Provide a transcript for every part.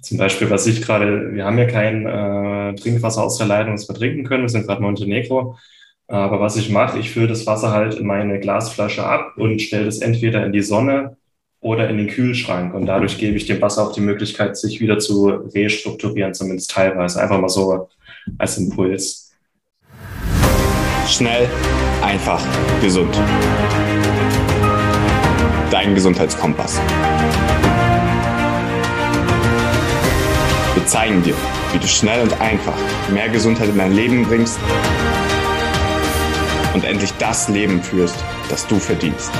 Zum Beispiel, was ich gerade, wir haben ja kein äh, Trinkwasser aus der Leitung, das wir trinken können. Wir sind gerade Montenegro. Aber was ich mache, ich fülle das Wasser halt in meine Glasflasche ab und stelle es entweder in die Sonne oder in den Kühlschrank. Und dadurch gebe ich dem Wasser auch die Möglichkeit, sich wieder zu restrukturieren, zumindest teilweise. Einfach mal so als Impuls. Schnell, einfach, gesund. Dein Gesundheitskompass. Wir zeigen dir, wie du schnell und einfach mehr Gesundheit in dein Leben bringst und endlich das Leben führst, das du verdienst.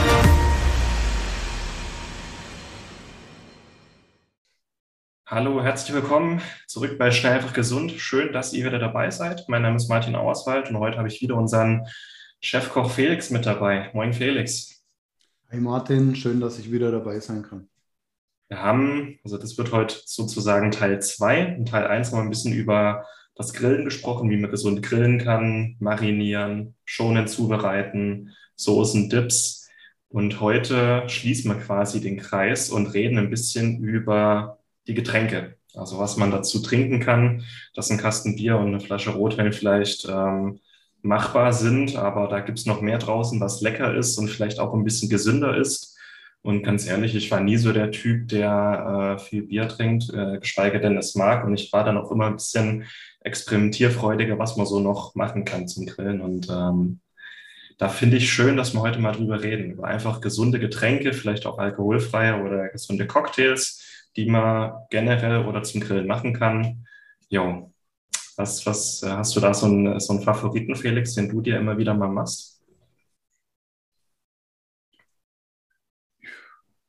Hallo, herzlich willkommen zurück bei Schnell einfach gesund. Schön, dass ihr wieder dabei seid. Mein Name ist Martin Auerswald und heute habe ich wieder unseren Chefkoch Felix mit dabei. Moin Felix. Hi Martin, schön, dass ich wieder dabei sein kann. Wir haben, also das wird heute sozusagen Teil 2. In Teil 1 haben wir ein bisschen über das Grillen gesprochen, wie man gesund grillen kann, marinieren, schonend zubereiten, Soßen, Dips. Und heute schließen wir quasi den Kreis und reden ein bisschen über die Getränke. Also was man dazu trinken kann, dass ein Kasten Bier und eine Flasche Rotwein vielleicht ähm, machbar sind, aber da gibt es noch mehr draußen, was lecker ist und vielleicht auch ein bisschen gesünder ist. Und ganz ehrlich, ich war nie so der Typ, der äh, viel Bier trinkt, äh, geschweige denn es mag. Und ich war dann auch immer ein bisschen experimentierfreudiger, was man so noch machen kann zum Grillen. Und ähm, da finde ich schön, dass wir heute mal drüber reden, über einfach gesunde Getränke, vielleicht auch alkoholfreie oder gesunde Cocktails, die man generell oder zum Grillen machen kann. Jo, was, was äh, hast du da so einen, so einen Favoriten, Felix, den du dir immer wieder mal machst?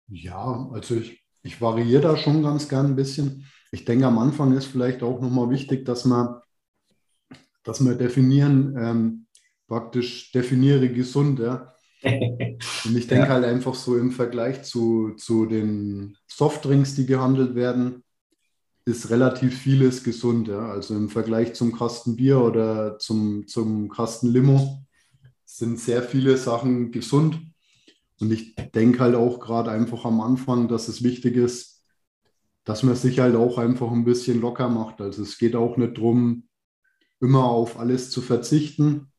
Ja, also ich, ich variiere da schon ganz gern ein bisschen. Ich denke, am Anfang ist vielleicht auch nochmal wichtig, dass man, dass wir definieren, ähm, praktisch definiere gesund. Ja? Und ich denke ja. halt einfach so im Vergleich zu, zu den Softdrinks, die gehandelt werden, ist relativ vieles gesund. Ja? Also im Vergleich zum Kasten Bier oder zum, zum Kasten Limo sind sehr viele Sachen gesund. Und ich denke halt auch gerade einfach am Anfang, dass es wichtig ist, dass man sich halt auch einfach ein bisschen locker macht. Also es geht auch nicht darum, immer auf alles zu verzichten.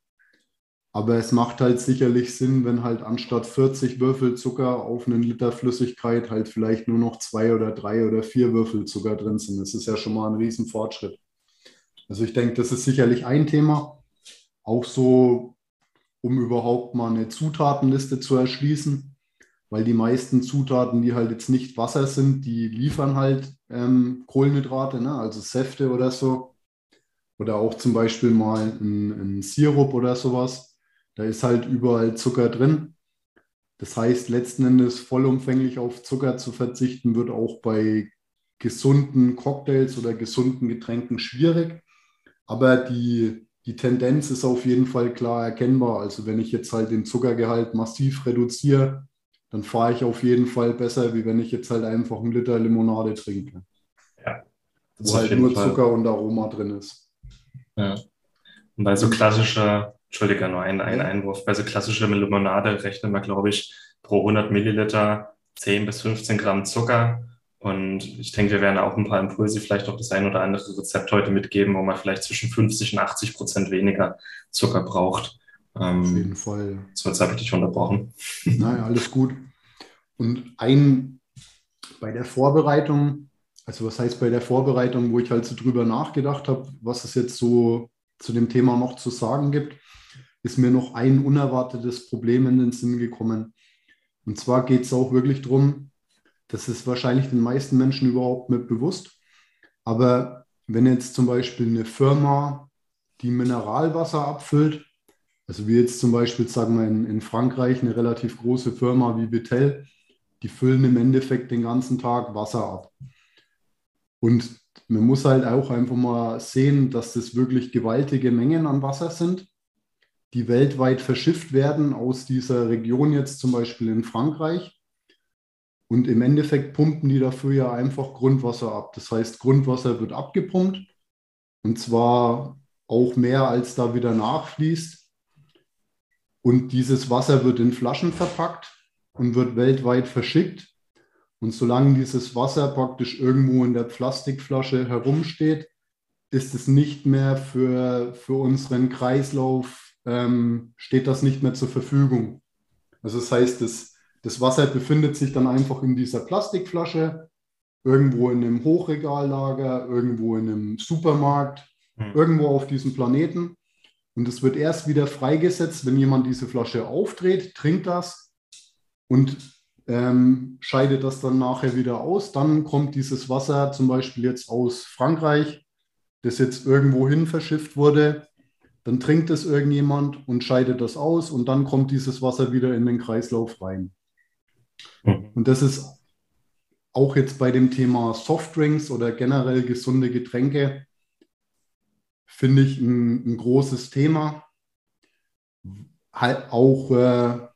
Aber es macht halt sicherlich Sinn, wenn halt anstatt 40 Würfel Zucker auf einen Liter Flüssigkeit halt vielleicht nur noch zwei oder drei oder vier Würfel Zucker drin sind. Das ist ja schon mal ein Riesenfortschritt. Also ich denke, das ist sicherlich ein Thema. Auch so um überhaupt mal eine Zutatenliste zu erschließen, weil die meisten Zutaten, die halt jetzt nicht Wasser sind, die liefern halt ähm, Kohlenhydrate, ne? also Säfte oder so. Oder auch zum Beispiel mal ein, ein Sirup oder sowas. Da ist halt überall Zucker drin. Das heißt, letzten Endes vollumfänglich auf Zucker zu verzichten, wird auch bei gesunden Cocktails oder gesunden Getränken schwierig. Aber die die Tendenz ist auf jeden Fall klar erkennbar. Also wenn ich jetzt halt den Zuckergehalt massiv reduziere, dann fahre ich auf jeden Fall besser, wie wenn ich jetzt halt einfach einen Liter Limonade trinke. Ja. Wo halt nur Fall. Zucker und Aroma drin ist. Ja. Und bei so klassischer, Entschuldige, nur ein, ein Einwurf, bei so klassischer Limonade rechnen wir, glaube ich, pro 100 Milliliter 10 bis 15 Gramm Zucker und ich denke, wir werden auch ein paar Impulse, vielleicht auch das ein oder andere Rezept heute mitgeben, wo man vielleicht zwischen 50 und 80 Prozent weniger Zucker braucht. Ähm, Auf jeden Fall. So, jetzt habe ich dich unterbrochen. Nein, alles gut. Und ein bei der Vorbereitung, also was heißt bei der Vorbereitung, wo ich halt so drüber nachgedacht habe, was es jetzt so zu dem Thema noch zu sagen gibt, ist mir noch ein unerwartetes Problem in den Sinn gekommen. Und zwar geht es auch wirklich darum, das ist wahrscheinlich den meisten Menschen überhaupt nicht bewusst. Aber wenn jetzt zum Beispiel eine Firma die Mineralwasser abfüllt, also wie jetzt zum Beispiel, sagen wir in, in Frankreich, eine relativ große Firma wie Betel, die füllen im Endeffekt den ganzen Tag Wasser ab. Und man muss halt auch einfach mal sehen, dass das wirklich gewaltige Mengen an Wasser sind, die weltweit verschifft werden aus dieser Region jetzt zum Beispiel in Frankreich. Und im Endeffekt pumpen die dafür ja einfach Grundwasser ab. Das heißt, Grundwasser wird abgepumpt und zwar auch mehr, als da wieder nachfließt. Und dieses Wasser wird in Flaschen verpackt und wird weltweit verschickt. Und solange dieses Wasser praktisch irgendwo in der Plastikflasche herumsteht, ist es nicht mehr für, für unseren Kreislauf, ähm, steht das nicht mehr zur Verfügung. Also das heißt, das, das Wasser befindet sich dann einfach in dieser Plastikflasche, irgendwo in einem Hochregallager, irgendwo in einem Supermarkt, mhm. irgendwo auf diesem Planeten. Und es wird erst wieder freigesetzt, wenn jemand diese Flasche aufdreht, trinkt das und ähm, scheidet das dann nachher wieder aus. Dann kommt dieses Wasser zum Beispiel jetzt aus Frankreich, das jetzt irgendwo hin verschifft wurde. Dann trinkt es irgendjemand und scheidet das aus und dann kommt dieses Wasser wieder in den Kreislauf rein. Und das ist auch jetzt bei dem Thema Softdrinks oder generell gesunde Getränke, finde ich ein, ein, großes Thema. Halt auch, äh,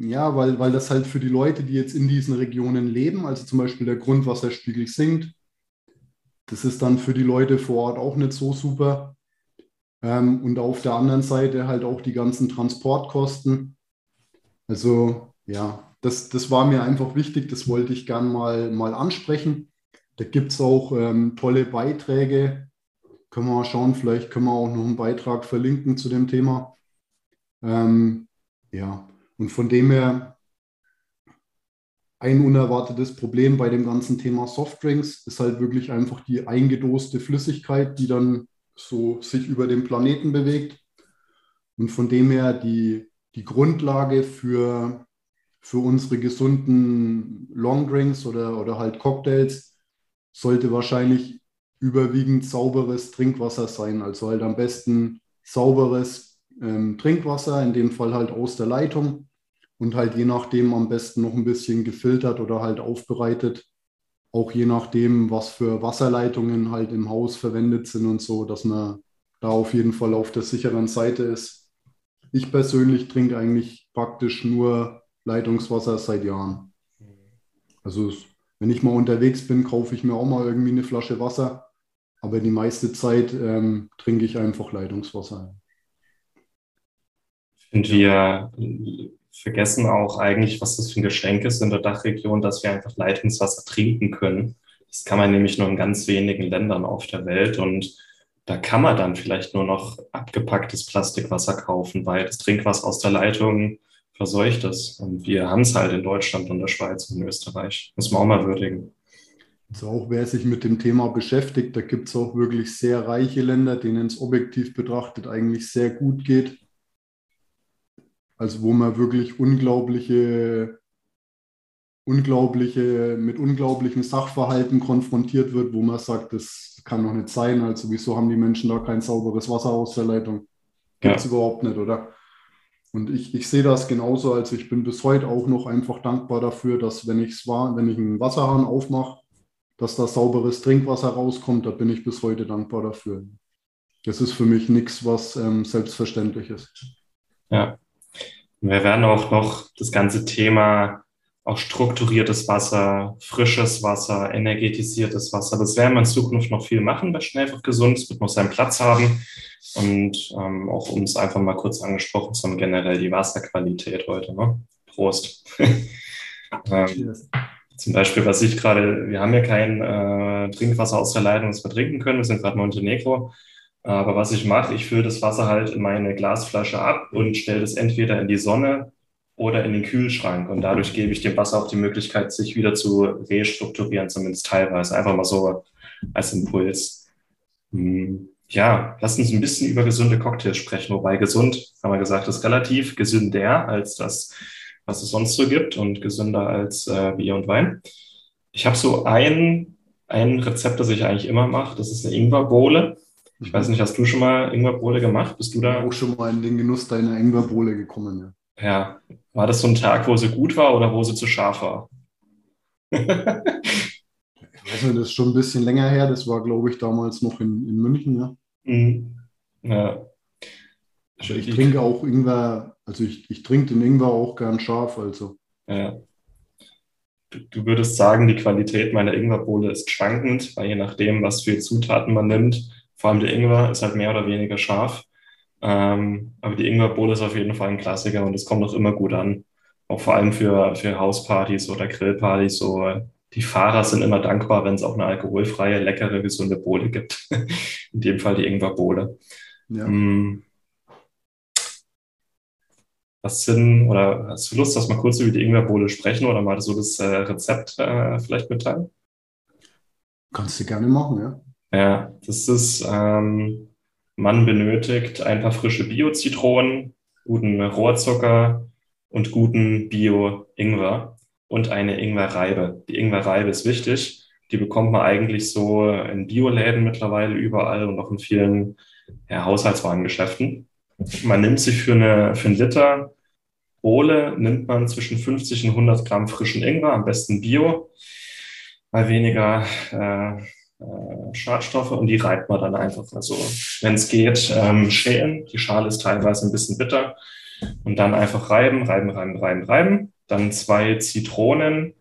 ja, weil, weil das halt für die Leute, die jetzt in diesen Regionen leben, also zum Beispiel der Grundwasserspiegel sinkt, das ist dann für die Leute vor Ort auch nicht so super. Ähm, und auf der anderen Seite halt auch die ganzen Transportkosten. Also ja, das, das war mir einfach wichtig, das wollte ich gern mal, mal ansprechen. Da gibt es auch ähm, tolle Beiträge. Können wir mal schauen, vielleicht können wir auch noch einen Beitrag verlinken zu dem Thema. Ähm, ja, und von dem her ein unerwartetes Problem bei dem ganzen Thema Softdrinks ist halt wirklich einfach die eingedoste Flüssigkeit, die dann so sich über den Planeten bewegt. Und von dem her die, die Grundlage für, für unsere gesunden Longdrinks oder, oder halt Cocktails sollte wahrscheinlich überwiegend sauberes Trinkwasser sein. Also halt am besten sauberes ähm, Trinkwasser, in dem Fall halt aus der Leitung und halt je nachdem am besten noch ein bisschen gefiltert oder halt aufbereitet. Auch je nachdem, was für Wasserleitungen halt im Haus verwendet sind und so, dass man da auf jeden Fall auf der sicheren Seite ist. Ich persönlich trinke eigentlich praktisch nur Leitungswasser seit Jahren. Also wenn ich mal unterwegs bin, kaufe ich mir auch mal irgendwie eine Flasche Wasser, aber die meiste Zeit ähm, trinke ich einfach Leitungswasser. Und wir vergessen auch eigentlich, was das für ein Geschenk ist in der Dachregion, dass wir einfach Leitungswasser trinken können. Das kann man nämlich nur in ganz wenigen Ländern auf der Welt und da kann man dann vielleicht nur noch abgepacktes Plastikwasser kaufen, weil das Trinkwasser aus der Leitung verseucht ist. Und wir haben es halt in Deutschland und der Schweiz und in Österreich. Muss man auch mal würdigen. Also auch wer sich mit dem Thema beschäftigt, da gibt es auch wirklich sehr reiche Länder, denen es objektiv betrachtet eigentlich sehr gut geht. Also wo man wirklich unglaubliche, unglaubliche, mit unglaublichen Sachverhalten konfrontiert wird, wo man sagt, das kann doch nicht sein. Also wieso haben die Menschen da kein sauberes Wasser aus der Leitung? Gibt es ja. überhaupt nicht, oder? Und ich, ich sehe das genauso. Also ich bin bis heute auch noch einfach dankbar dafür, dass wenn, ich's war, wenn ich einen Wasserhahn aufmache, dass da sauberes Trinkwasser rauskommt. Da bin ich bis heute dankbar dafür. Das ist für mich nichts, was ähm, selbstverständlich ist. Ja, wir werden auch noch das ganze Thema auch strukturiertes Wasser, frisches Wasser, energetisiertes Wasser. Das werden wir in Zukunft noch viel machen bei Schnell einfach gesund. Es wird noch seinen Platz haben. Und ähm, auch um es einfach mal kurz angesprochen zu haben, generell die Wasserqualität heute. Ne? Prost. ähm, zum Beispiel, was ich gerade, wir haben ja kein äh, Trinkwasser aus der Leitung, das wir trinken können. Wir sind gerade in Montenegro. Aber was ich mache, ich fülle das Wasser halt in meine Glasflasche ab und stelle das entweder in die Sonne oder in den Kühlschrank. Und dadurch gebe ich dem Wasser auch die Möglichkeit, sich wieder zu restrukturieren, zumindest teilweise. Einfach mal so als Impuls. Hm, ja, lass uns ein bisschen über gesunde Cocktails sprechen. Wobei gesund, haben wir gesagt, ist relativ gesünder als das, was es sonst so gibt und gesünder als äh, Bier und Wein. Ich habe so ein, ein Rezept, das ich eigentlich immer mache. Das ist eine Ingwerbohle. Ich weiß nicht, hast du schon mal Ingwerbohle gemacht? Bist du da? Auch schon mal in den Genuss deiner Ingwerbohle gekommen, ja. Ja. War das so ein Tag, wo sie gut war oder wo sie zu scharf war? ich weiß nicht, das ist schon ein bisschen länger her. Das war, glaube ich, damals noch in, in München, ja. Mhm. Ja. Also ich trinke auch Ingwer, also ich, ich trinke den Ingwer auch gern scharf, also. Ja. Du, du würdest sagen, die Qualität meiner Ingwerbohle ist schwankend, weil je nachdem, was für Zutaten man nimmt, vor allem der Ingwer ist halt mehr oder weniger scharf. Ähm, aber die Ingwerbohle ist auf jeden Fall ein Klassiker und es kommt auch immer gut an. auch vor allem für, für Hauspartys oder Grillpartys, so die Fahrer sind immer dankbar, wenn es auch eine alkoholfreie, leckere, gesunde Bohle gibt. In dem Fall die Ingwerbohle. Ja. Mm. Was sind, oder hast du Lust, dass wir kurz über die Ingwerbohle sprechen oder mal so das äh, Rezept äh, vielleicht mitteilen? Kannst du gerne machen, ja. Ja, das ist, ähm, man benötigt ein paar frische Bio-Zitronen, guten Rohrzucker und guten Bio-Ingwer und eine Ingwerreibe. Die Ingwerreibe ist wichtig. Die bekommt man eigentlich so in Bioläden mittlerweile überall und auch in vielen ja, Haushaltswarengeschäften. Man nimmt sich für, eine, für einen Liter Bohle, nimmt man zwischen 50 und 100 Gramm frischen Ingwer, am besten Bio, mal weniger äh, Schadstoffe und die reibt man dann einfach. Also wenn es geht, ähm, schälen. Die Schale ist teilweise ein bisschen bitter. Und dann einfach reiben, reiben, reiben, reiben, reiben. Dann zwei Zitronen,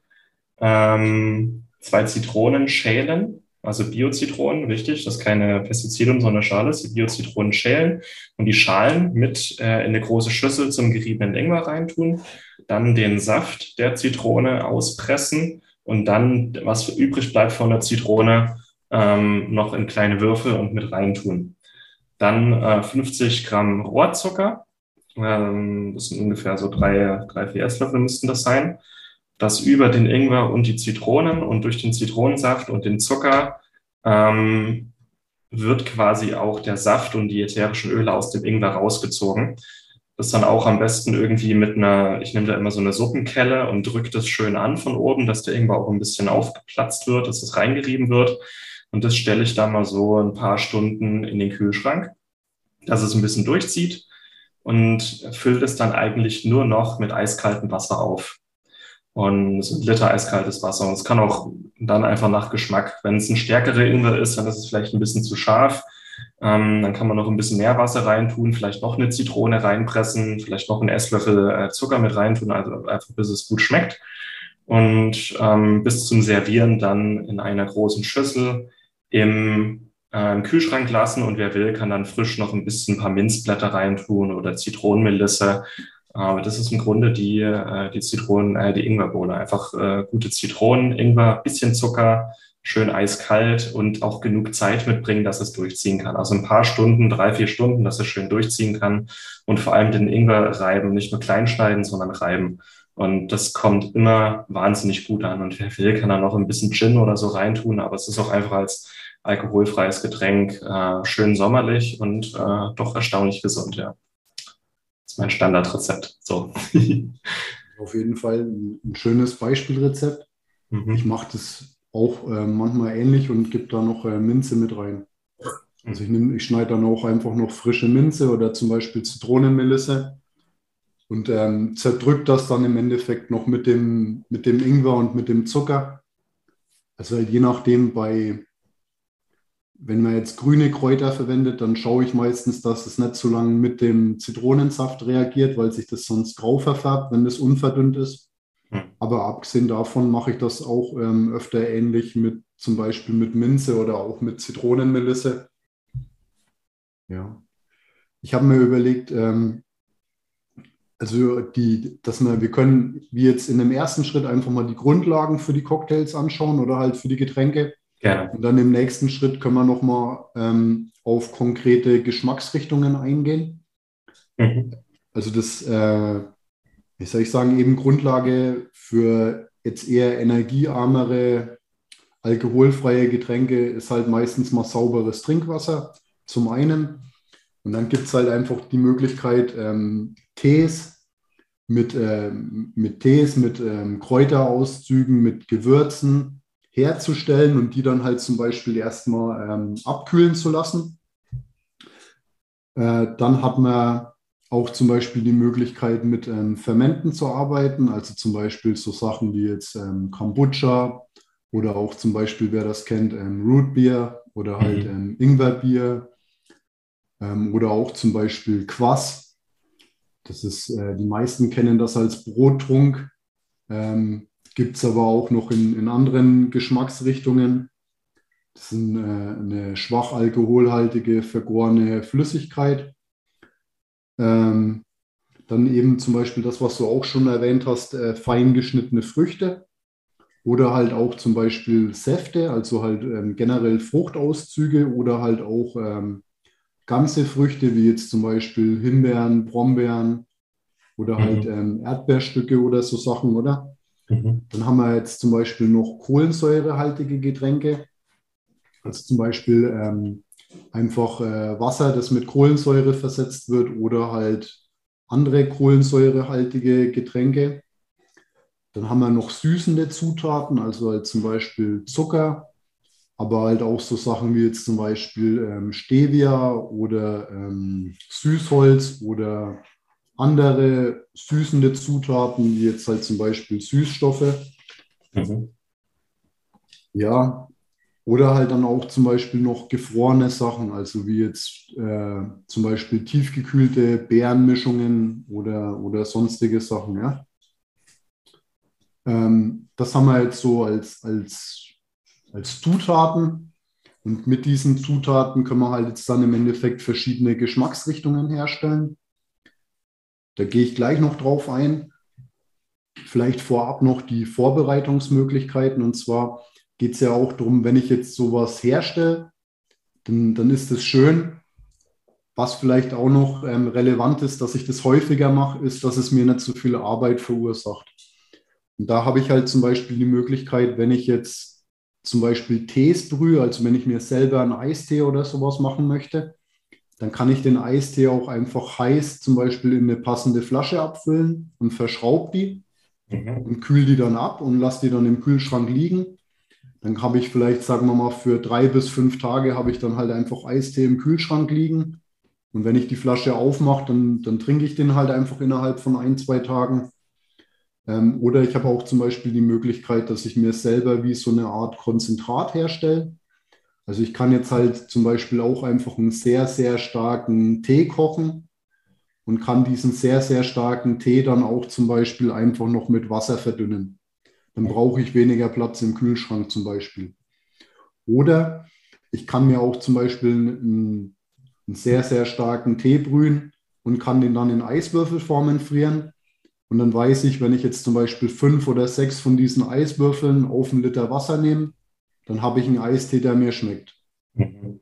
ähm, zwei Zitronen schälen, also Bio-Zitronen, wichtig, das ist keine Pestizide und so eine Schale ist, die Bio-Zitronen schälen und die Schalen mit äh, in eine große Schüssel zum geriebenen Ingwer reintun, dann den Saft der Zitrone auspressen und dann, was übrig bleibt von der Zitrone, ähm, noch in kleine Würfel und mit reintun. Dann äh, 50 Gramm Rohrzucker, ähm, das sind ungefähr so drei, drei, vier Esslöffel müssten das sein. Das über den Ingwer und die Zitronen und durch den Zitronensaft und den Zucker ähm, wird quasi auch der Saft und die ätherischen Öle aus dem Ingwer rausgezogen. Das dann auch am besten irgendwie mit einer, ich nehme da immer so eine Suppenkelle und drücke das schön an von oben, dass der Ingwer auch ein bisschen aufgeplatzt wird, dass es reingerieben wird. Und das stelle ich dann mal so ein paar Stunden in den Kühlschrank, dass es ein bisschen durchzieht und füllt es dann eigentlich nur noch mit eiskaltem Wasser auf. Und so ein Liter eiskaltes Wasser. Und es kann auch dann einfach nach Geschmack, wenn es ein stärkerer Ingwer ist, dann ist es vielleicht ein bisschen zu scharf. Ähm, dann kann man noch ein bisschen mehr Wasser reintun, vielleicht noch eine Zitrone reinpressen, vielleicht noch einen Esslöffel äh, Zucker mit reintun, also einfach bis es gut schmeckt. Und ähm, bis zum Servieren dann in einer großen Schüssel im, äh, Kühlschrank lassen und wer will, kann dann frisch noch ein bisschen ein paar Minzblätter reintun oder Zitronenmelisse. Aber das ist im Grunde die, äh, die Zitronen, äh, die Ingwerbohne. Einfach äh, gute Zitronen, Ingwer, bisschen Zucker, schön eiskalt und auch genug Zeit mitbringen, dass es durchziehen kann. Also ein paar Stunden, drei, vier Stunden, dass es schön durchziehen kann und vor allem den Ingwer reiben, nicht nur klein schneiden, sondern reiben. Und das kommt immer wahnsinnig gut an. Und wer will, kann da noch ein bisschen Gin oder so reintun, aber es ist auch einfach als alkoholfreies Getränk äh, schön sommerlich und äh, doch erstaunlich gesund, ja. Das ist mein Standardrezept. So. Auf jeden Fall ein schönes Beispielrezept. Mhm. Ich mache das auch äh, manchmal ähnlich und gebe da noch äh, Minze mit rein. Also ich, ich schneide dann auch einfach noch frische Minze oder zum Beispiel Zitronenmelisse und ähm, zerdrückt das dann im Endeffekt noch mit dem, mit dem Ingwer und mit dem Zucker. Also je nachdem, bei, wenn man jetzt grüne Kräuter verwendet, dann schaue ich meistens, dass es nicht so lange mit dem Zitronensaft reagiert, weil sich das sonst grau verfärbt, wenn das unverdünnt ist. Hm. Aber abgesehen davon mache ich das auch ähm, öfter ähnlich mit zum Beispiel mit Minze oder auch mit Zitronenmelisse. Ja. Ich habe mir überlegt, ähm, also die, dass wir, wir können wie jetzt in dem ersten Schritt einfach mal die Grundlagen für die Cocktails anschauen oder halt für die Getränke. Gerne. Und dann im nächsten Schritt können wir nochmal ähm, auf konkrete Geschmacksrichtungen eingehen. Mhm. Also das, äh, wie soll ich sagen, eben Grundlage für jetzt eher energiearmere, alkoholfreie Getränke ist halt meistens mal sauberes Trinkwasser zum einen. Und dann gibt es halt einfach die Möglichkeit, ähm, Tees mit, äh, mit Tees, mit ähm, Kräuterauszügen, mit Gewürzen herzustellen und die dann halt zum Beispiel erstmal ähm, abkühlen zu lassen. Äh, dann hat man auch zum Beispiel die Möglichkeit, mit ähm, Fermenten zu arbeiten, also zum Beispiel so Sachen wie jetzt ähm, Kombucha oder auch zum Beispiel, wer das kennt, ähm, Rootbier oder halt mhm. ähm, Ingwerbier ähm, oder auch zum Beispiel Quass. Das ist, äh, die meisten kennen das als Brottrunk, ähm, gibt es aber auch noch in, in anderen Geschmacksrichtungen. Das ist eine, äh, eine schwach alkoholhaltige, vergorene Flüssigkeit. Ähm, Dann eben zum Beispiel das, was du auch schon erwähnt hast, äh, fein geschnittene Früchte oder halt auch zum Beispiel Säfte, also halt ähm, generell Fruchtauszüge oder halt auch ähm, ganze Früchte, wie jetzt zum Beispiel Himbeeren, Brombeeren oder mhm. halt ähm, Erdbeerstücke oder so Sachen, oder? Mhm. Dann haben wir jetzt zum Beispiel noch kohlensäurehaltige Getränke, also zum Beispiel ähm, einfach äh, Wasser, das mit Kohlensäure versetzt wird oder halt andere kohlensäurehaltige Getränke. Dann haben wir noch süßende Zutaten, also halt zum Beispiel Zucker, aber halt auch so Sachen wie jetzt zum Beispiel ähm, Stevia oder ähm, Süßholz oder andere süßende Zutaten, wie jetzt halt zum Beispiel Süßstoffe. Mhm. Ja, oder halt dann auch zum Beispiel noch gefrorene Sachen, also wie jetzt äh, zum Beispiel tiefgekühlte Beerenmischungen oder, oder sonstige Sachen. Ja? Ähm, das haben wir jetzt so als, als, als Zutaten. Und mit diesen Zutaten können wir halt jetzt dann im Endeffekt verschiedene Geschmacksrichtungen herstellen. Da gehe ich gleich noch drauf ein. Vielleicht vorab noch die Vorbereitungsmöglichkeiten. Und zwar geht es ja auch darum, wenn ich jetzt sowas herstelle, dann, dann ist es schön. Was vielleicht auch noch ähm, relevant ist, dass ich das häufiger mache, ist, dass es mir nicht so viel Arbeit verursacht. Und da habe ich halt zum Beispiel die Möglichkeit, wenn ich jetzt zum Beispiel Tees brühe, also wenn ich mir selber einen Eistee oder sowas machen möchte, dann kann ich den Eistee auch einfach heiß zum Beispiel in eine passende Flasche abfüllen und verschraube die mhm. und kühle die dann ab und lasse die dann im Kühlschrank liegen. Dann habe ich vielleicht, sagen wir mal, für drei bis fünf Tage habe ich dann halt einfach Eistee im Kühlschrank liegen. Und wenn ich die Flasche aufmache, dann, dann trinke ich den halt einfach innerhalb von ein, zwei Tagen. Ähm, oder ich habe auch zum Beispiel die Möglichkeit, dass ich mir selber wie so eine Art Konzentrat herstelle. Also ich kann jetzt halt zum Beispiel auch einfach einen sehr, sehr starken Tee kochen und kann diesen sehr, sehr starken Tee dann auch zum Beispiel einfach noch mit Wasser verdünnen. Dann brauche ich weniger Platz im Kühlschrank zum Beispiel. Oder ich kann mir auch zum Beispiel einen, einen sehr, sehr starken Tee brühen und kann den dann in Eiswürfelformen frieren. Und dann weiß ich, wenn ich jetzt zum Beispiel fünf oder sechs von diesen Eiswürfeln auf einen Liter Wasser nehme, dann habe ich einen Eistee, der mir schmeckt. Mhm.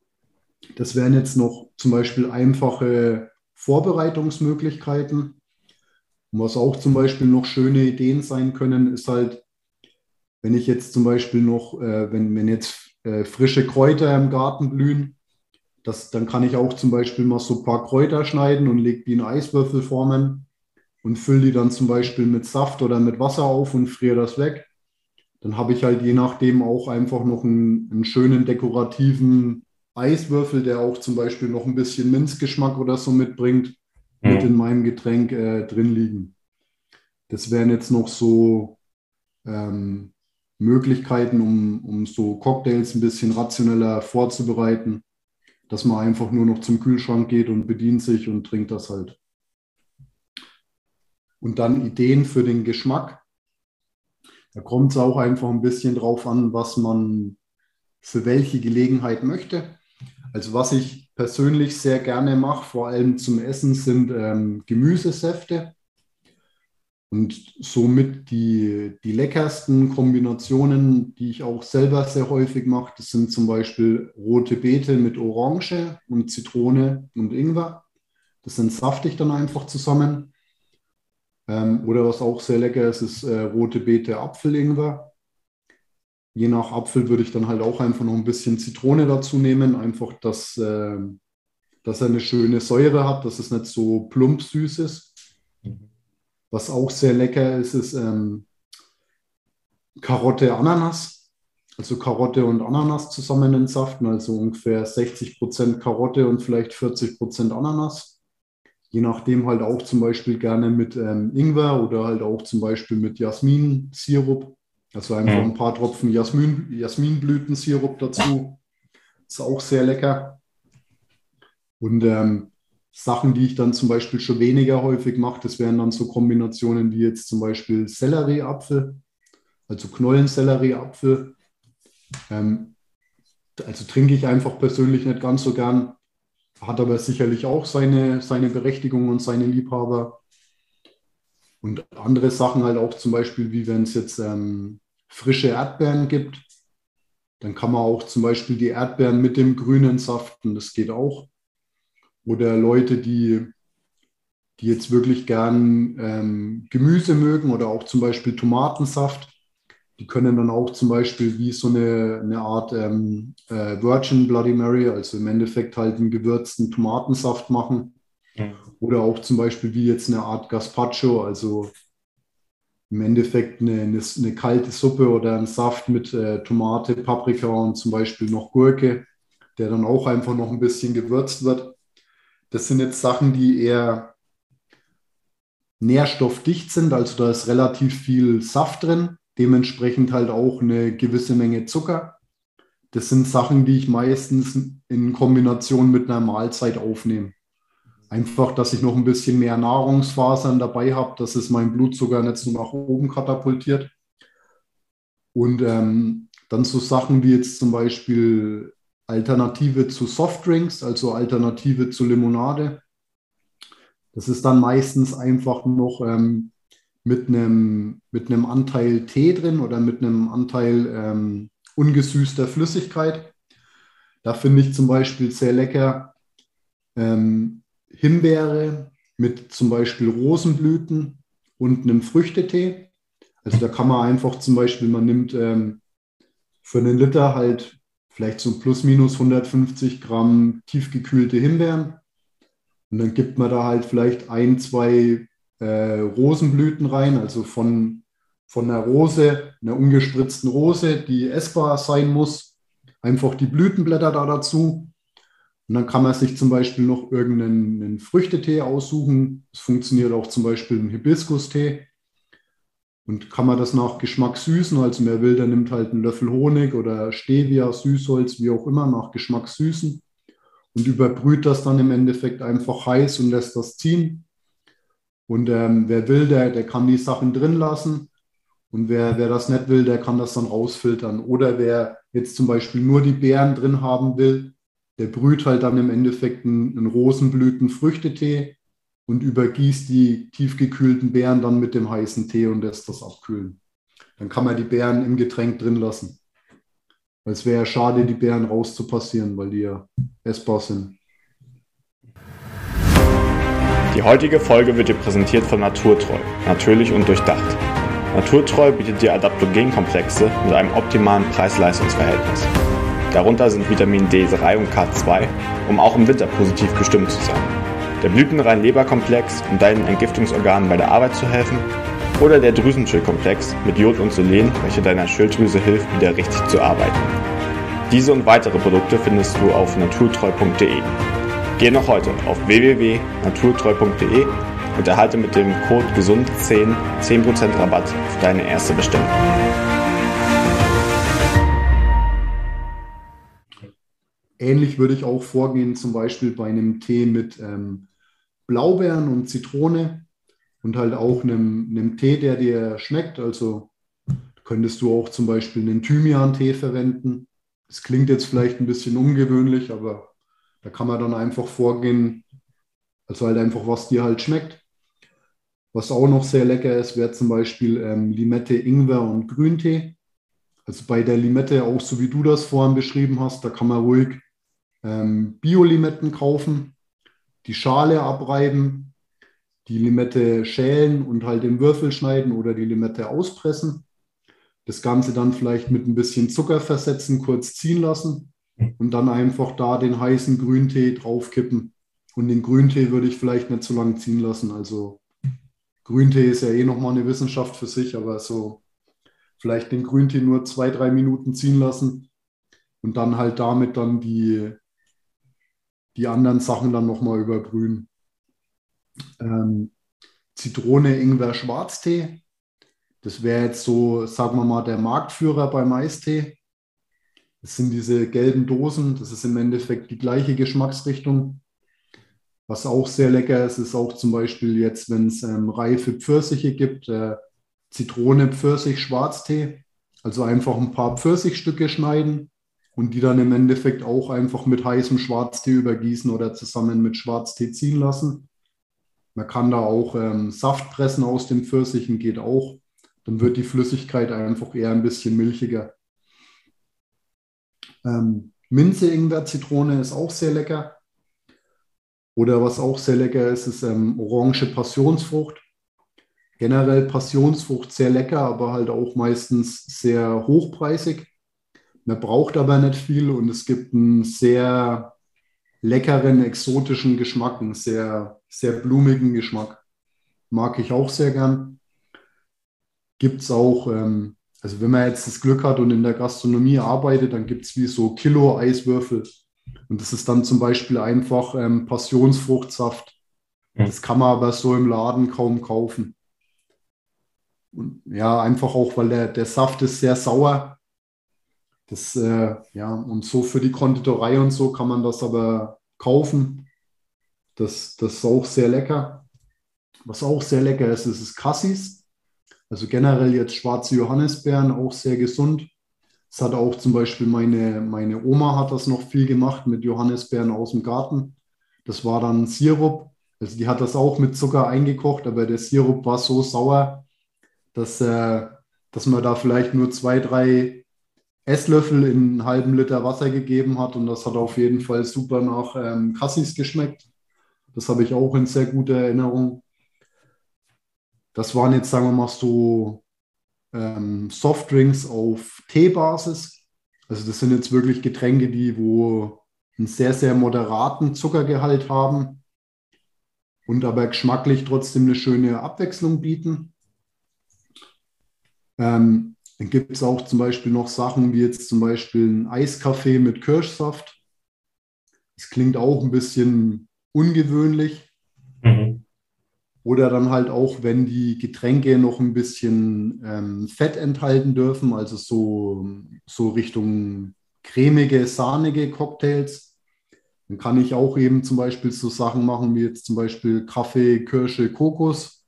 Das wären jetzt noch zum Beispiel einfache Vorbereitungsmöglichkeiten. Und was auch zum Beispiel noch schöne Ideen sein können, ist halt, wenn ich jetzt zum Beispiel noch, äh, wenn, wenn jetzt äh, frische Kräuter im Garten blühen, das, dann kann ich auch zum Beispiel mal so ein paar Kräuter schneiden und lege die in Eiswürfelformen und fülle die dann zum Beispiel mit Saft oder mit Wasser auf und friere das weg. Dann habe ich halt je nachdem auch einfach noch einen, einen schönen dekorativen Eiswürfel, der auch zum Beispiel noch ein bisschen Minzgeschmack oder so mitbringt, mhm. mit in meinem Getränk äh, drin liegen. Das wären jetzt noch so ähm, Möglichkeiten, um, um so Cocktails ein bisschen rationeller vorzubereiten, dass man einfach nur noch zum Kühlschrank geht und bedient sich und trinkt das halt. Und dann Ideen für den Geschmack. Da kommt es auch einfach ein bisschen drauf an, was man für welche Gelegenheit möchte. Also was ich persönlich sehr gerne mache, vor allem zum Essen, sind ähm, Gemüsesäfte. Und somit die, die leckersten Kombinationen, die ich auch selber sehr häufig mache, das sind zum Beispiel rote Beete mit Orange und Zitrone und Ingwer. Das sind saftig dann einfach zusammen. Ähm, oder was auch sehr lecker ist, ist äh, rote Beete Apfel-Ingwer. Je nach Apfel würde ich dann halt auch einfach noch ein bisschen Zitrone dazu nehmen, einfach, dass, äh, dass er eine schöne Säure hat, dass es nicht so plump süß ist. Was auch sehr lecker ist, ist ähm, Karotte, Ananas. Also Karotte und Ananas zusammen entsaften, also ungefähr 60 Prozent Karotte und vielleicht 40 Prozent Ananas. Je nachdem halt auch zum Beispiel gerne mit ähm, Ingwer oder halt auch zum Beispiel mit Jasminsirup. Also einfach mhm. ein paar Tropfen Jasmin, Jasminblütensirup dazu. Ist auch sehr lecker. Und ähm, Sachen, die ich dann zum Beispiel schon weniger häufig mache, das wären dann so Kombinationen wie jetzt zum Beispiel Sellerieapfel, also Knollensellerieapfel. Ähm, also trinke ich einfach persönlich nicht ganz so gern, hat aber sicherlich auch seine, seine Berechtigung und seine Liebhaber. Und andere Sachen halt auch zum Beispiel, wie wenn es jetzt ähm, frische Erdbeeren gibt, dann kann man auch zum Beispiel die Erdbeeren mit dem grünen saften, das geht auch. Oder Leute, die, die jetzt wirklich gern ähm, Gemüse mögen oder auch zum Beispiel Tomatensaft, die können dann auch zum Beispiel wie so eine, eine Art ähm, äh, Virgin Bloody Mary, also im Endeffekt halt einen gewürzten Tomatensaft machen. Mhm. Oder auch zum Beispiel wie jetzt eine Art Gazpacho, also im Endeffekt eine, eine, eine, kalte Suppe oder ein Saft mit äh, Tomate, Paprika und zum Beispiel noch Gurke, der dann auch einfach noch ein bisschen gewürzt wird. Das sind jetzt Sachen, die eher nährstoffdicht sind, also da ist relativ viel Saft drin, dementsprechend halt auch eine gewisse Menge Zucker. Das sind Sachen, die ich meistens in Kombination mit einer Mahlzeit aufnehme. Einfach, dass ich noch ein bisschen mehr Nahrungsfasern dabei habe, dass es meinen Blutzucker nicht so nach oben katapultiert. Und ähm, dann so Sachen wie jetzt zum Beispiel Alternative zu Softdrinks, also Alternative zu Limonade. Das ist dann meistens einfach noch ähm, mit, einem, mit einem Anteil Tee drin oder mit einem Anteil ähm, ungesüßter Flüssigkeit. Da finde ich zum Beispiel sehr lecker ähm, Himbeere mit zum Beispiel Rosenblüten und einem Früchtetee. Also da kann man einfach zum Beispiel, man nimmt ähm, für einen Liter halt vielleicht so plus minus 150 Gramm tiefgekühlte Himbeeren. Und dann gibt man da halt vielleicht ein, zwei äh, Rosenblüten rein, also von, von einer Rose, einer ungespritzten Rose, die essbar sein muss. Einfach die Blütenblätter da dazu und dann kann man sich zum Beispiel noch irgendeinen Früchtetee aussuchen. Es funktioniert auch zum Beispiel ein Hibiskus-Tee. Und kann man das nach Geschmack süßen. Also wer will, der nimmt halt einen Löffel Honig oder Stevia, Süßholz, wie auch immer, nach Geschmack süßen. Und überbrüht das dann im Endeffekt einfach heiß und lässt das ziehen. Und ähm, wer will, der, der kann die Sachen drin lassen. Und wer, wer das nicht will, der kann das dann rausfiltern. Oder wer jetzt zum Beispiel nur die Beeren drin haben will, der brüht halt dann im Endeffekt einen, einen Rosenblütenfrüchtetee und übergießt die tiefgekühlten Beeren dann mit dem heißen Tee und lässt das abkühlen. Dann kann man die Beeren im Getränk drin lassen. Weil es wäre ja schade, die Beeren rauszupassieren, weil die ja essbar sind. Die heutige Folge wird dir präsentiert von Naturtreu, natürlich und durchdacht. Naturtreu bietet dir Adaptogenkomplexe mit einem optimalen Preis-Leistungs-Verhältnis. Darunter sind Vitamin D3 und K2, um auch im Winter positiv gestimmt zu sein. Der blütenrein Leberkomplex, um deinen Entgiftungsorganen bei der Arbeit zu helfen. Oder der Drüsenschildkomplex mit Jod und Selen, welcher deiner Schilddrüse hilft, wieder richtig zu arbeiten. Diese und weitere Produkte findest du auf naturtreu.de. Geh noch heute auf www.naturtreu.de und erhalte mit dem Code GESUND10 10% Rabatt auf deine erste Bestellung. Ähnlich würde ich auch vorgehen, zum Beispiel bei einem Tee mit ähm, Blaubeeren und Zitrone und halt auch einem, einem Tee, der dir schmeckt. Also könntest du auch zum Beispiel einen Thymian-Tee verwenden. Das klingt jetzt vielleicht ein bisschen ungewöhnlich, aber da kann man dann einfach vorgehen, also halt einfach, was dir halt schmeckt. Was auch noch sehr lecker ist, wäre zum Beispiel ähm, Limette, Ingwer und Grüntee. Also bei der Limette, auch so wie du das vorhin beschrieben hast, da kann man ruhig ähm, Bio-Limetten kaufen, die Schale abreiben, die Limette schälen und halt in Würfel schneiden oder die Limette auspressen. Das Ganze dann vielleicht mit ein bisschen Zucker versetzen, kurz ziehen lassen und dann einfach da den heißen Grüntee draufkippen. Und den Grüntee würde ich vielleicht nicht so lange ziehen lassen. Also Grüntee ist ja eh nochmal eine Wissenschaft für sich, aber so vielleicht den Grüntee nur zwei, drei Minuten ziehen lassen und dann halt damit dann die, die anderen Sachen dann nochmal überbrühen. Ähm, Zitrone, Ingwer, Schwarztee. Das wäre jetzt so, sagen wir mal, der Marktführer beim Eistee. Das sind diese gelben Dosen. Das ist im Endeffekt die gleiche Geschmacksrichtung. Was auch sehr lecker ist, ist auch zum Beispiel jetzt, wenn es ähm, reife Pfirsiche gibt, äh, Zitrone, Pfirsich, Schwarztee. Also einfach ein paar Pfirsichstücke schneiden, und die dann im Endeffekt auch einfach mit heißem Schwarztee übergießen oder zusammen mit Schwarztee ziehen lassen. Man kann da auch ähm, Saft pressen aus den Pfirsichen, geht auch. Dann wird die Flüssigkeit einfach eher ein bisschen milchiger. Ähm, Minze, Ingwer, Zitrone ist auch sehr lecker. Oder was auch sehr lecker ist, ist ähm, orange Passionsfrucht. Generell Passionsfrucht sehr lecker, aber halt auch meistens sehr hochpreisig. Man braucht aber nicht viel und es gibt einen sehr leckeren, exotischen Geschmack, einen sehr, sehr blumigen Geschmack. Mag ich auch sehr gern. Gibt es auch, ähm, also wenn man jetzt das Glück hat und in der Gastronomie arbeitet, dann gibt es wie so Kilo Eiswürfel. Und das ist dann zum Beispiel einfach ähm, Passionsfruchtsaft. Das kann man aber so im Laden kaum kaufen. Und ja, einfach auch, weil der, der Saft ist sehr sauer. Das, äh, ja, und so für die Konditorei und so kann man das aber kaufen. Das, das ist auch sehr lecker. Was auch sehr lecker ist, ist, ist Cassis. Also generell jetzt schwarze Johannisbeeren, auch sehr gesund. Das hat auch zum Beispiel meine, meine Oma hat das noch viel gemacht mit Johannisbeeren aus dem Garten. Das war dann Sirup. Also die hat das auch mit Zucker eingekocht, aber der Sirup war so sauer, dass, äh, dass man da vielleicht nur zwei, drei Esslöffel in einen halben Liter Wasser gegeben hat und das hat auf jeden Fall super nach ähm, Cassis geschmeckt. Das habe ich auch in sehr guter Erinnerung. Das waren jetzt, sagen wir mal, so ähm, Softdrinks auf Teebasis. Also das sind jetzt wirklich Getränke, die wo einen sehr, sehr moderaten Zuckergehalt haben und aber geschmacklich trotzdem eine schöne Abwechslung bieten. Ähm, dann gibt es auch zum Beispiel noch Sachen wie jetzt zum Beispiel ein Eiskaffee mit Kirschsaft. Das klingt auch ein bisschen ungewöhnlich. Oder dann halt auch, wenn die Getränke noch ein bisschen ähm, Fett enthalten dürfen, also so, so Richtung cremige, sahnige Cocktails. Dann kann ich auch eben zum Beispiel so Sachen machen wie jetzt zum Beispiel Kaffee, Kirsche, Kokos.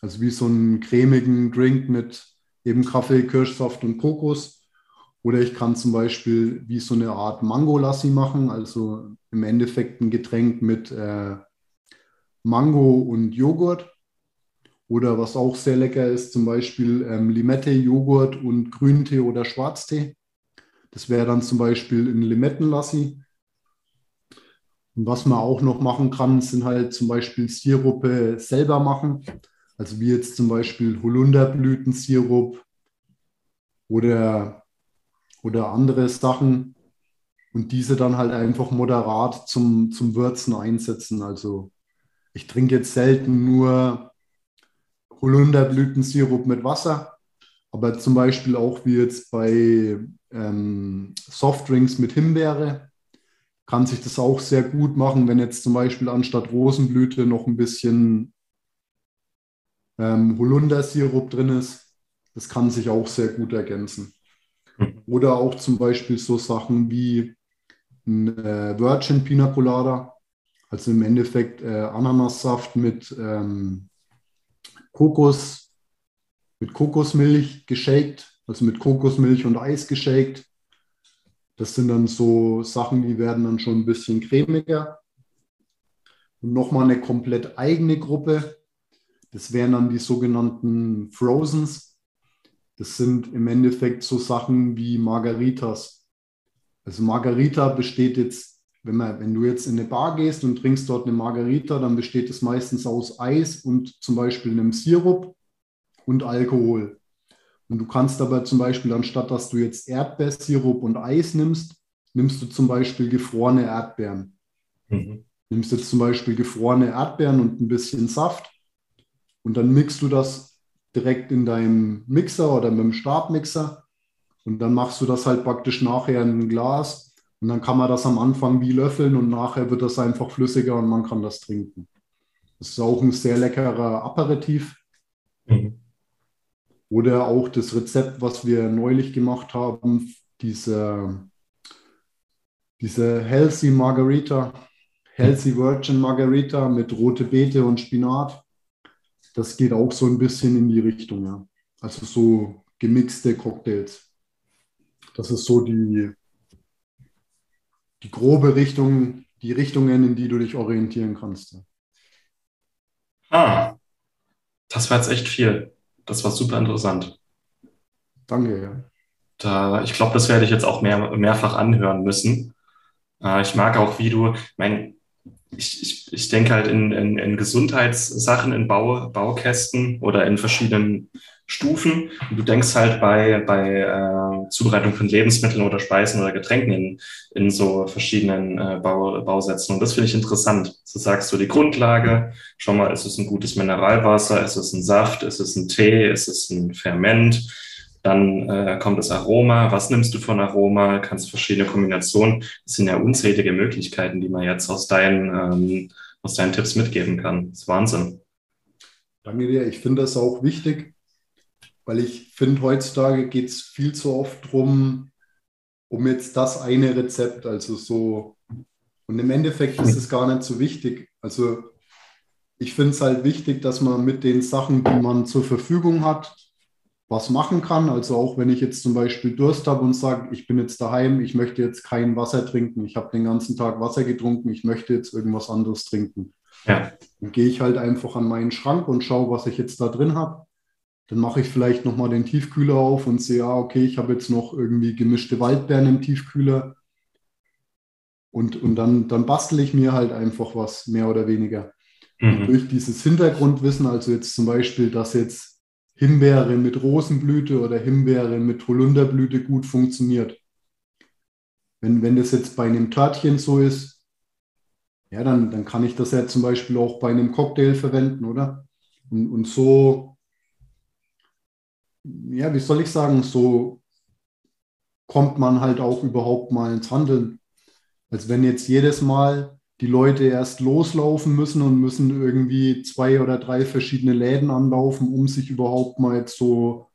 Also wie so einen cremigen Drink mit eben Kaffee, Kirschsaft und Kokos. Oder ich kann zum Beispiel wie so eine Art Mango-Lassi machen, also im Endeffekt ein Getränk mit äh, Mango und Joghurt. Oder was auch sehr lecker ist, zum Beispiel ähm, Limette, Joghurt und Grüntee oder Schwarztee. Das wäre dann zum Beispiel ein Limettenlassi. Und was man auch noch machen kann, sind halt zum Beispiel Sirupe selber machen. Also wie jetzt zum Beispiel Holunderblütensirup oder, oder andere Sachen und diese dann halt einfach moderat zum, zum Würzen einsetzen. Also ich trinke jetzt selten nur Holunderblütensirup mit Wasser, aber zum Beispiel auch wie jetzt bei ähm, Softdrinks mit Himbeere kann sich das auch sehr gut machen, wenn jetzt zum Beispiel anstatt Rosenblüte noch ein bisschen ähm, Holundersirup drin ist. Das kann sich auch sehr gut ergänzen. Oder auch zum Beispiel so Sachen wie ein äh, Virgin Pina Colada, also im Endeffekt äh, Ananassaft mit ähm, Kokos, mit Kokosmilch geshakt, also mit Kokosmilch und Eis geshakt. Das sind dann so Sachen, die werden dann schon ein bisschen cremiger. Und nochmal eine komplett eigene Gruppe das wären dann die sogenannten Frozens. Das sind im Endeffekt so Sachen wie Margaritas. Also Margarita besteht jetzt, wenn, man, wenn du jetzt in eine Bar gehst und trinkst dort eine Margarita, dann besteht es meistens aus Eis und zum Beispiel einem Sirup und Alkohol. Und du kannst aber zum Beispiel, anstatt dass du jetzt Erdbeersirup und Eis nimmst, nimmst du zum Beispiel gefrorene Erdbeeren. Mhm. Nimmst jetzt zum Beispiel gefrorene Erdbeeren und ein bisschen Saft und dann mixt du das direkt in deinem Mixer oder mit dem Stabmixer und dann machst du das halt praktisch nachher in ein Glas und dann kann man das am Anfang wie löffeln und nachher wird das einfach flüssiger und man kann das trinken. Das ist auch ein sehr leckerer Aperitif. Mhm. Oder auch das Rezept, was wir neulich gemacht haben, diese, diese Healthy Margarita, Healthy Virgin Margarita mit rote Beete und Spinat das geht auch so ein bisschen in die Richtung, ja. Also so gemixte Cocktails. Das ist so die, die grobe Richtung, die Richtungen, in die du dich orientieren kannst. Ah, das war jetzt echt viel. Das war super interessant. Danke, ja. Da, ich glaube, das werde ich jetzt auch mehr, mehrfach anhören müssen. Äh, ich mag auch, wie du, mein, ich, ich, ich denke halt in, in, in Gesundheitssachen, in Bau, Baukästen oder in verschiedenen Stufen. Und du denkst halt bei, bei äh, Zubereitung von Lebensmitteln oder Speisen oder Getränken in, in so verschiedenen äh, Bau, Bausätzen. Und das finde ich interessant. So sagst du die Grundlage. Schau mal, ist es ein gutes Mineralwasser? Ist es ein Saft? Ist es ein Tee? Ist es ein Ferment? Dann äh, kommt das Aroma. Was nimmst du von Aroma? Kannst verschiedene Kombinationen. Das sind ja unzählige Möglichkeiten, die man jetzt aus deinen, ähm, aus deinen Tipps mitgeben kann. Das ist Wahnsinn. Danke dir. Ich finde das auch wichtig, weil ich finde, heutzutage geht es viel zu oft darum, um jetzt das eine Rezept, also so. Und im Endeffekt ist es gar nicht so wichtig. Also ich finde es halt wichtig, dass man mit den Sachen, die man zur Verfügung hat, was machen kann. Also auch wenn ich jetzt zum Beispiel Durst habe und sage, ich bin jetzt daheim, ich möchte jetzt kein Wasser trinken, ich habe den ganzen Tag Wasser getrunken, ich möchte jetzt irgendwas anderes trinken. Ja. Dann gehe ich halt einfach an meinen Schrank und schaue, was ich jetzt da drin habe. Dann mache ich vielleicht nochmal den Tiefkühler auf und sehe, ah, okay, ich habe jetzt noch irgendwie gemischte Waldbeeren im Tiefkühler. Und, und dann, dann bastel ich mir halt einfach was, mehr oder weniger. Mhm. durch dieses Hintergrundwissen, also jetzt zum Beispiel, dass jetzt Himbeere mit Rosenblüte oder Himbeere mit Holunderblüte gut funktioniert. Wenn, wenn das jetzt bei einem Törtchen so ist, ja, dann, dann kann ich das ja zum Beispiel auch bei einem Cocktail verwenden, oder? Und, und so, ja, wie soll ich sagen, so kommt man halt auch überhaupt mal ins Handeln. Als wenn jetzt jedes Mal die Leute erst loslaufen müssen und müssen irgendwie zwei oder drei verschiedene Läden anlaufen, um sich überhaupt mal jetzt so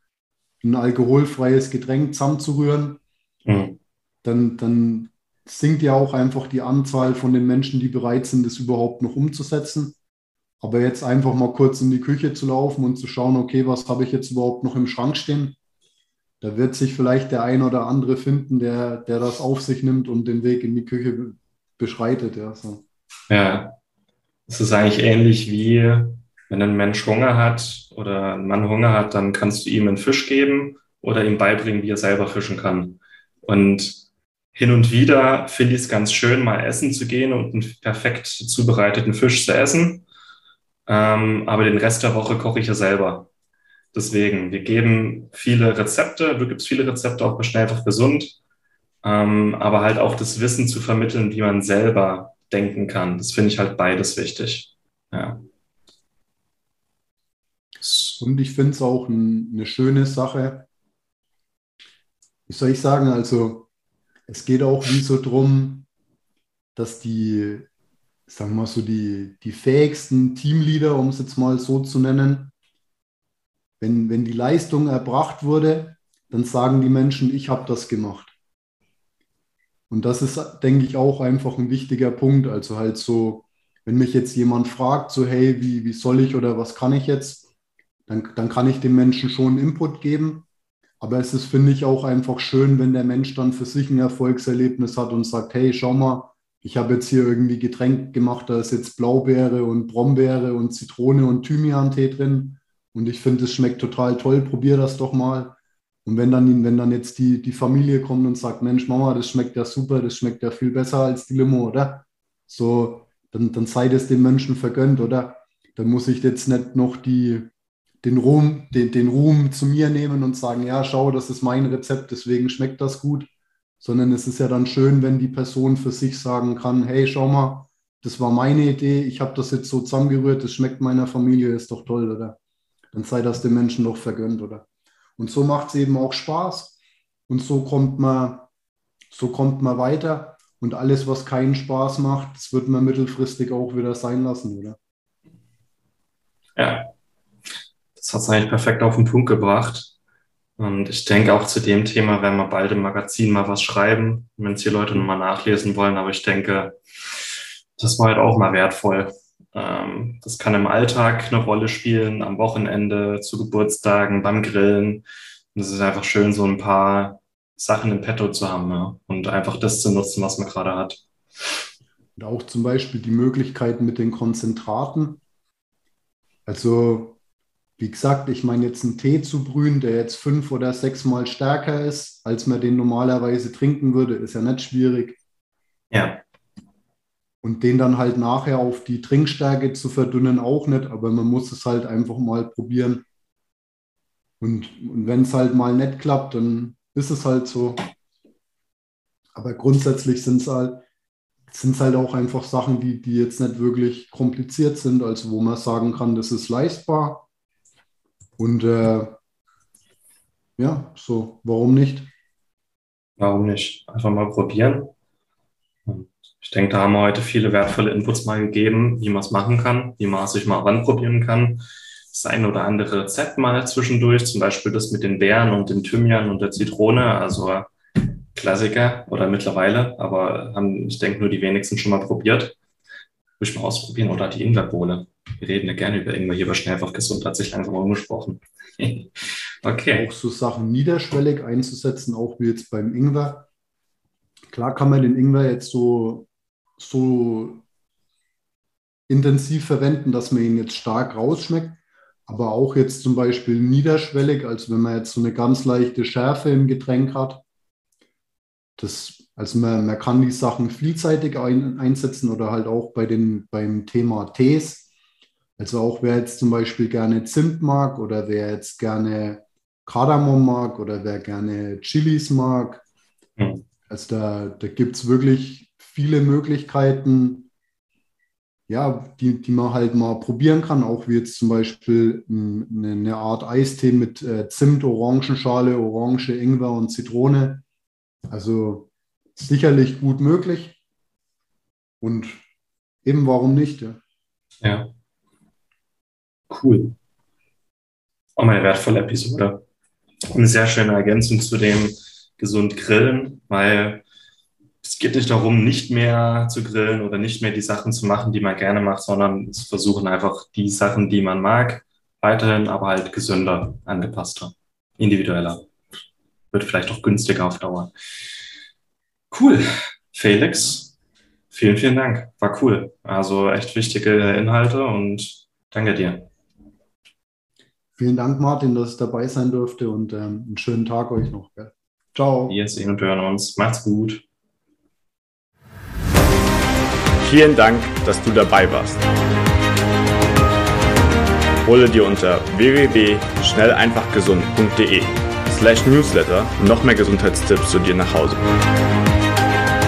ein alkoholfreies Getränk zusammenzurühren. Mhm. Dann, dann sinkt ja auch einfach die Anzahl von den Menschen, die bereit sind, das überhaupt noch umzusetzen. Aber jetzt einfach mal kurz in die Küche zu laufen und zu schauen, okay, was habe ich jetzt überhaupt noch im Schrank stehen? Da wird sich vielleicht der ein oder andere finden, der, der das auf sich nimmt und den Weg in die Küche beschreitet. Ja, so. ja, es ist eigentlich ähnlich wie, wenn ein Mensch Hunger hat oder ein Mann Hunger hat, dann kannst du ihm einen Fisch geben oder ihm beibringen, wie er selber fischen kann. Und hin und wieder finde ich es ganz schön, mal essen zu gehen und einen perfekt zubereiteten Fisch zu essen. Ähm, aber den Rest der Woche koche ich ja selber. Deswegen, wir geben viele Rezepte, du gibst viele Rezepte auch bei Schnell einfach gesund ähm, aber halt auch das Wissen zu vermitteln, wie man selber denken kann. Das finde ich halt beides wichtig. Ja. Und ich finde es auch ein, eine schöne Sache. Wie soll ich sagen? Also, es geht auch wie so drum, dass die, sagen wir mal so, die, die fähigsten Teamleader, um es jetzt mal so zu nennen, wenn, wenn die Leistung erbracht wurde, dann sagen die Menschen, ich habe das gemacht. Und das ist, denke ich, auch einfach ein wichtiger Punkt. Also halt so, wenn mich jetzt jemand fragt, so, hey, wie, wie soll ich oder was kann ich jetzt, dann, dann kann ich dem Menschen schon Input geben. Aber es ist, finde ich, auch einfach schön, wenn der Mensch dann für sich ein Erfolgserlebnis hat und sagt, hey, schau mal, ich habe jetzt hier irgendwie Getränk gemacht, da ist jetzt Blaubeere und Brombeere und Zitrone und Thymian-Tee drin. Und ich finde, es schmeckt total toll, probier das doch mal. Und wenn dann, wenn dann jetzt die, die Familie kommt und sagt, Mensch, Mama, das schmeckt ja super, das schmeckt ja viel besser als die Limo, oder? So, dann, dann sei das dem Menschen vergönnt, oder? Dann muss ich jetzt nicht noch die, den, Ruhm, den, den Ruhm zu mir nehmen und sagen, ja, schau, das ist mein Rezept, deswegen schmeckt das gut. Sondern es ist ja dann schön, wenn die Person für sich sagen kann, hey, schau mal, das war meine Idee, ich habe das jetzt so zusammengerührt, das schmeckt meiner Familie, ist doch toll, oder? Dann sei das dem Menschen doch vergönnt, oder? Und so macht es eben auch Spaß. Und so kommt man, so kommt man weiter. Und alles, was keinen Spaß macht, das wird man mittelfristig auch wieder sein lassen, oder? Ja, das hat es eigentlich perfekt auf den Punkt gebracht. Und ich denke auch zu dem Thema werden wir bald im Magazin mal was schreiben, wenn es hier Leute nochmal nachlesen wollen. Aber ich denke, das war halt auch mal wertvoll. Ähm, das kann im Alltag eine Rolle spielen, am Wochenende, zu Geburtstagen, beim Grillen. Und es ist einfach schön, so ein paar Sachen im Petto zu haben ja? und einfach das zu nutzen, was man gerade hat. Und auch zum Beispiel die Möglichkeit mit den Konzentraten. Also, wie gesagt, ich meine jetzt einen Tee zu brühen, der jetzt fünf oder sechs Mal stärker ist, als man den normalerweise trinken würde, ist ja nicht schwierig. Ja. Und den dann halt nachher auf die Trinkstärke zu verdünnen, auch nicht, aber man muss es halt einfach mal probieren. Und, und wenn es halt mal nicht klappt, dann ist es halt so. Aber grundsätzlich sind es halt, sind's halt auch einfach Sachen, die, die jetzt nicht wirklich kompliziert sind, also wo man sagen kann, das ist leistbar. Und äh, ja, so, warum nicht? Warum nicht? Einfach mal probieren. Und ich denke, da haben wir heute viele wertvolle Inputs mal gegeben, wie man es machen kann, wie man sich mal ranprobieren kann. Das ein oder andere Rezept mal zwischendurch, zum Beispiel das mit den Beeren und dem Thymian und der Zitrone, also Klassiker oder mittlerweile, aber haben, ich denke, nur die wenigsten schon mal probiert. Ich mal ausprobieren oder die Ingwerbohle. Wir reden ja gerne über Ingwer hier bei Schnell einfach gesund, hat sich langsam umgesprochen. okay. Auch so Sachen niederschwellig einzusetzen, auch wie jetzt beim Ingwer. Klar kann man den Ingwer jetzt so, so intensiv verwenden, dass man ihn jetzt stark rausschmeckt, aber auch jetzt zum Beispiel niederschwellig, also wenn man jetzt so eine ganz leichte Schärfe im Getränk hat. Das, also man, man kann die Sachen vielseitig ein, einsetzen oder halt auch bei den, beim Thema Tees. Also auch wer jetzt zum Beispiel gerne Zimt mag oder wer jetzt gerne Kardamom mag oder wer gerne Chilis mag. Mhm. Also da, da gibt es wirklich viele Möglichkeiten, ja, die, die man halt mal probieren kann, auch wie jetzt zum Beispiel eine, eine Art Eistee mit äh, Zimt, Orangenschale, Orange, Ingwer und Zitrone. Also sicherlich gut möglich. Und eben warum nicht? Ja. ja. Cool. Auch mal eine wertvolle Episode. Eine sehr schöne Ergänzung zu dem gesund Grillen, weil es geht nicht darum, nicht mehr zu grillen oder nicht mehr die Sachen zu machen, die man gerne macht, sondern zu versuchen einfach die Sachen, die man mag, weiterhin, aber halt gesünder, angepasster, individueller. Wird vielleicht auch günstiger auf Dauer. Cool. Felix, vielen, vielen Dank. War cool. Also echt wichtige Inhalte und danke dir. Vielen Dank, Martin, dass ich dabei sein durfte und ähm, einen schönen Tag euch noch. Gell? Ciao. Wir sehen und hören uns. Macht's gut. Vielen Dank, dass du dabei warst. Hole dir unter www.schnelleinfachgesund.de slash newsletter noch mehr Gesundheitstipps zu dir nach Hause.